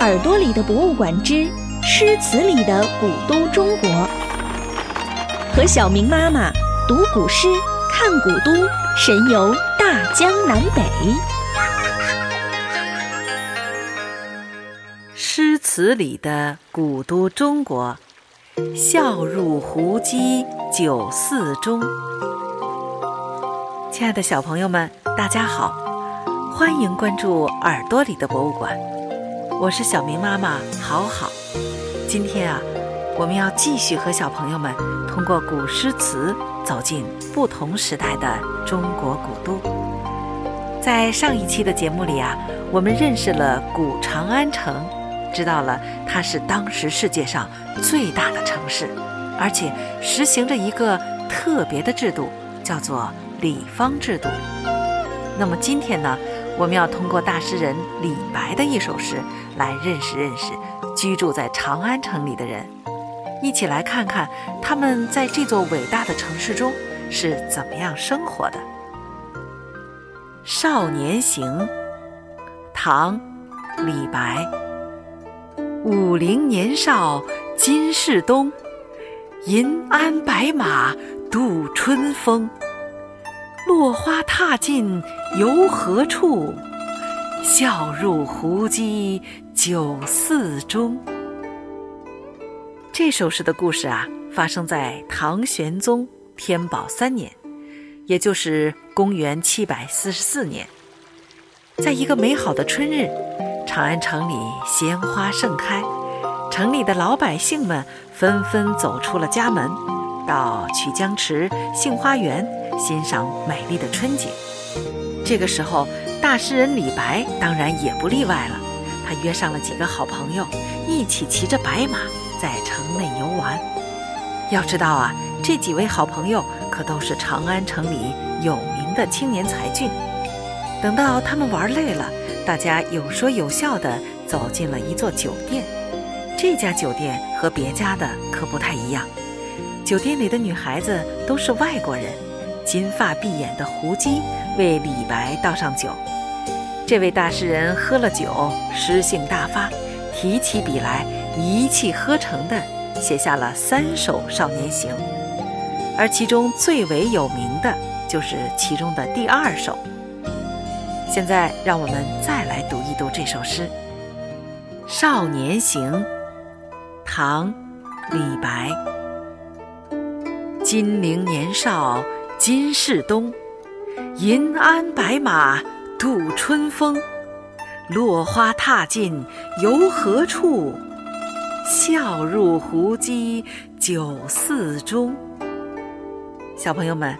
耳朵里的博物馆之诗词里的古都中国，和小明妈妈读古诗、看古都，神游大江南北。诗词里的古都中国，笑入胡姬酒肆中。亲爱的小朋友们，大家好，欢迎关注耳朵里的博物馆。我是小明妈妈，好好。今天啊，我们要继续和小朋友们通过古诗词走进不同时代的中国古都。在上一期的节目里啊，我们认识了古长安城，知道了它是当时世界上最大的城市，而且实行着一个特别的制度，叫做礼方制度。那么今天呢？我们要通过大诗人李白的一首诗来认识认识居住在长安城里的人，一起来看看他们在这座伟大的城市中是怎么样生活的。《少年行》唐·李白，五陵年少金世东，银鞍白马度春风。落花踏尽游何处？笑入胡姬酒肆中。这首诗的故事啊，发生在唐玄宗天宝三年，也就是公元七百四十四年。在一个美好的春日，长安城里鲜花盛开，城里的老百姓们纷纷走出了家门，到曲江池、杏花园。欣赏美丽的春景。这个时候，大诗人李白当然也不例外了。他约上了几个好朋友，一起骑着白马在城内游玩。要知道啊，这几位好朋友可都是长安城里有名的青年才俊。等到他们玩累了，大家有说有笑地走进了一座酒店。这家酒店和别家的可不太一样，酒店里的女孩子都是外国人。金发碧眼的胡姬为李白倒上酒，这位大诗人喝了酒，诗兴大发，提起笔来一气呵成地写下了三首《少年行》，而其中最为有名的就是其中的第二首。现在，让我们再来读一读这首诗《少年行》，唐·李白，金陵年少。金世东，银鞍白马度春风。落花踏尽游何处？笑入胡姬酒肆中。小朋友们，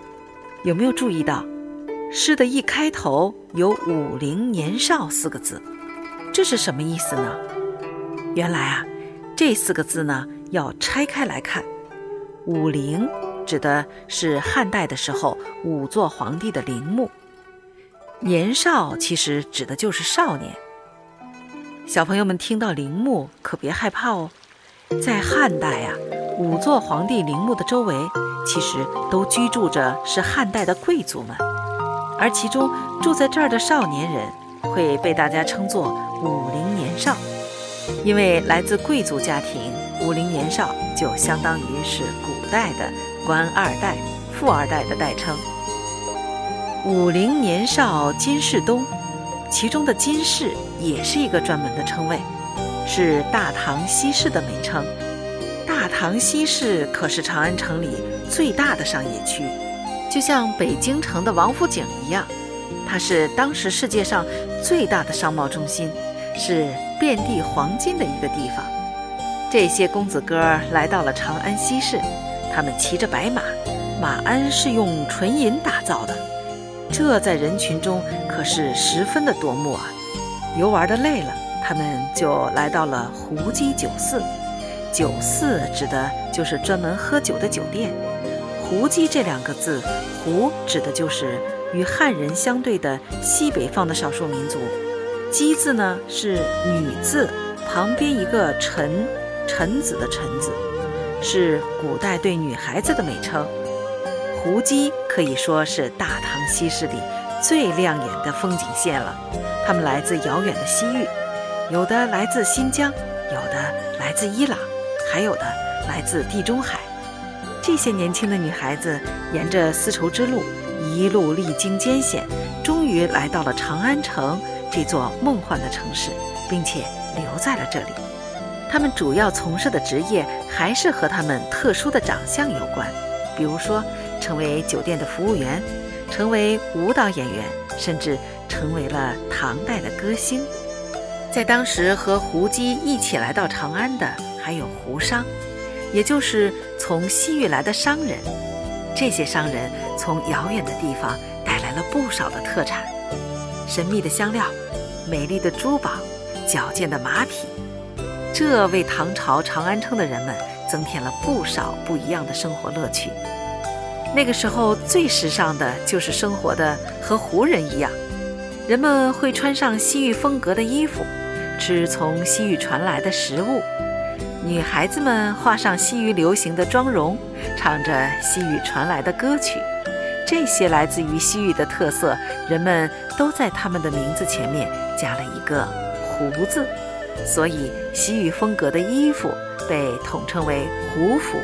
有没有注意到，诗的一开头有“武陵年少”四个字？这是什么意思呢？原来啊，这四个字呢要拆开来看，“武陵”。指的是汉代的时候五座皇帝的陵墓，年少其实指的就是少年。小朋友们听到陵墓可别害怕哦，在汉代啊，五座皇帝陵墓的周围其实都居住着是汉代的贵族们，而其中住在这儿的少年人会被大家称作武陵年少，因为来自贵族家庭，武陵年少就相当于是古代的。官二代、富二代的代称。武陵年少金世东，其中的金世也是一个专门的称谓，是大唐西市的美称。大唐西市可是长安城里最大的商业区，就像北京城的王府井一样，它是当时世界上最大的商贸中心，是遍地黄金的一个地方。这些公子哥儿来到了长安西市。他们骑着白马，马鞍是用纯银打造的，这在人群中可是十分的夺目啊！游玩的累了，他们就来到了胡姬酒肆。酒肆指的就是专门喝酒的酒店。胡姬这两个字，胡指的就是与汉人相对的西北方的少数民族，姬字呢是女字旁边一个臣，臣子的臣字。是古代对女孩子的美称，胡姬可以说是大唐西市里最亮眼的风景线了。他们来自遥远的西域，有的来自新疆，有的来自伊朗，还有的来自地中海。这些年轻的女孩子沿着丝绸之路，一路历经艰险，终于来到了长安城这座梦幻的城市，并且留在了这里。他们主要从事的职业还是和他们特殊的长相有关，比如说成为酒店的服务员，成为舞蹈演员，甚至成为了唐代的歌星。在当时和胡姬一起来到长安的还有胡商，也就是从西域来的商人。这些商人从遥远的地方带来了不少的特产：神秘的香料、美丽的珠宝、矫健的马匹。这为唐朝长安城的人们增添了不少不一样的生活乐趣。那个时候最时尚的就是生活的和胡人一样，人们会穿上西域风格的衣服。吃从西域传来的食物，女孩子们画上西域流行的妆容，唱着西域传来的歌曲。这些来自于西域的特色，人们都在他们的名字前面加了一个“胡”字，所以西域风格的衣服被统称为胡服，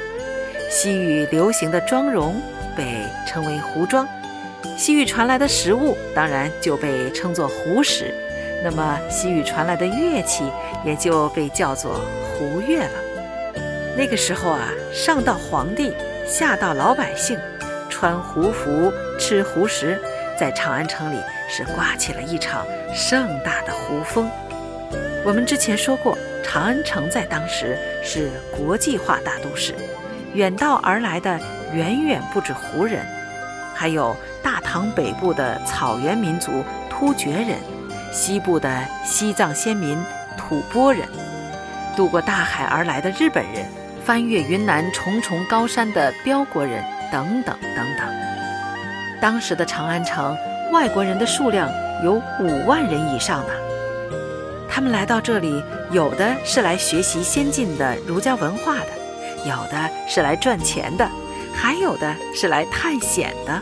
西域流行的妆容被称为胡妆，西域传来的食物当然就被称作胡食。那么，西域传来的乐器也就被叫做胡乐了。那个时候啊，上到皇帝，下到老百姓，穿胡服、吃胡食，在长安城里是刮起了一场盛大的胡风。我们之前说过，长安城在当时是国际化大都市，远道而来的远远不止胡人，还有大唐北部的草原民族突厥人。西部的西藏先民吐蕃人，渡过大海而来的日本人，翻越云南重重高山的标国人，等等等等。当时的长安城，外国人的数量有五万人以上呢。他们来到这里，有的是来学习先进的儒家文化的，有的是来赚钱的，还有的是来探险的。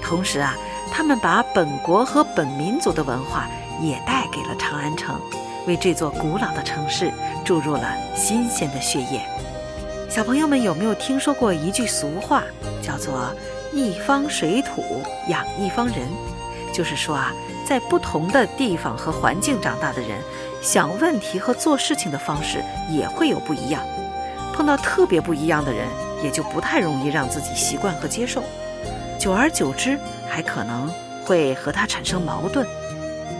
同时啊，他们把本国和本民族的文化。也带给了长安城，为这座古老的城市注入了新鲜的血液。小朋友们有没有听说过一句俗话，叫做“一方水土养一方人”？就是说啊，在不同的地方和环境长大的人，想问题和做事情的方式也会有不一样。碰到特别不一样的人，也就不太容易让自己习惯和接受。久而久之，还可能会和他产生矛盾。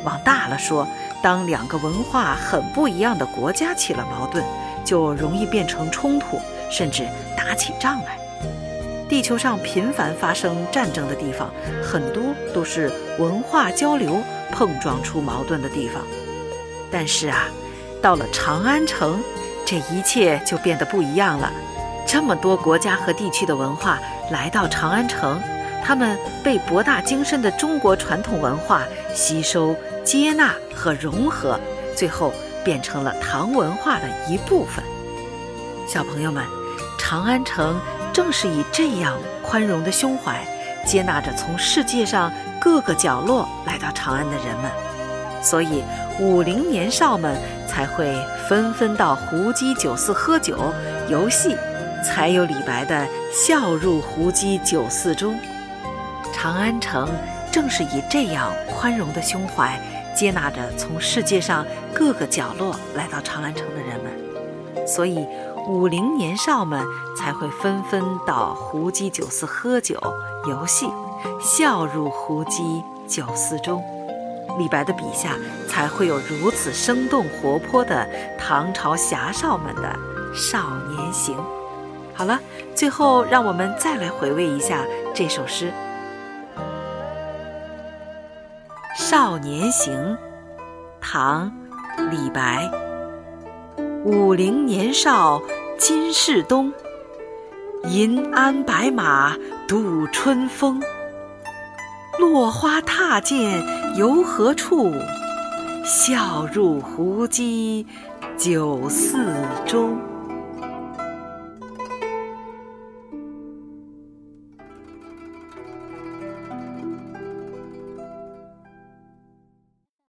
往大了说，当两个文化很不一样的国家起了矛盾，就容易变成冲突，甚至打起仗来。地球上频繁发生战争的地方，很多都是文化交流碰撞出矛盾的地方。但是啊，到了长安城，这一切就变得不一样了。这么多国家和地区的文化来到长安城，他们被博大精深的中国传统文化吸收。接纳和融合，最后变成了唐文化的一部分。小朋友们，长安城正是以这样宽容的胸怀，接纳着从世界上各个角落来到长安的人们，所以武陵年少们才会纷纷到胡姬酒肆喝酒、游戏，才有李白的“笑入胡姬酒肆中”。长安城正是以这样宽容的胸怀。接纳着从世界上各个角落来到长安城的人们，所以武陵年少们才会纷纷到胡姬酒肆喝酒、游戏，笑入胡姬酒肆中。李白的笔下才会有如此生动活泼的唐朝侠少们的少年行。好了，最后让我们再来回味一下这首诗。《少年行》唐·李白。武陵年少今是东，银鞍白马度春风。落花踏尽游何处？笑入胡姬酒肆中。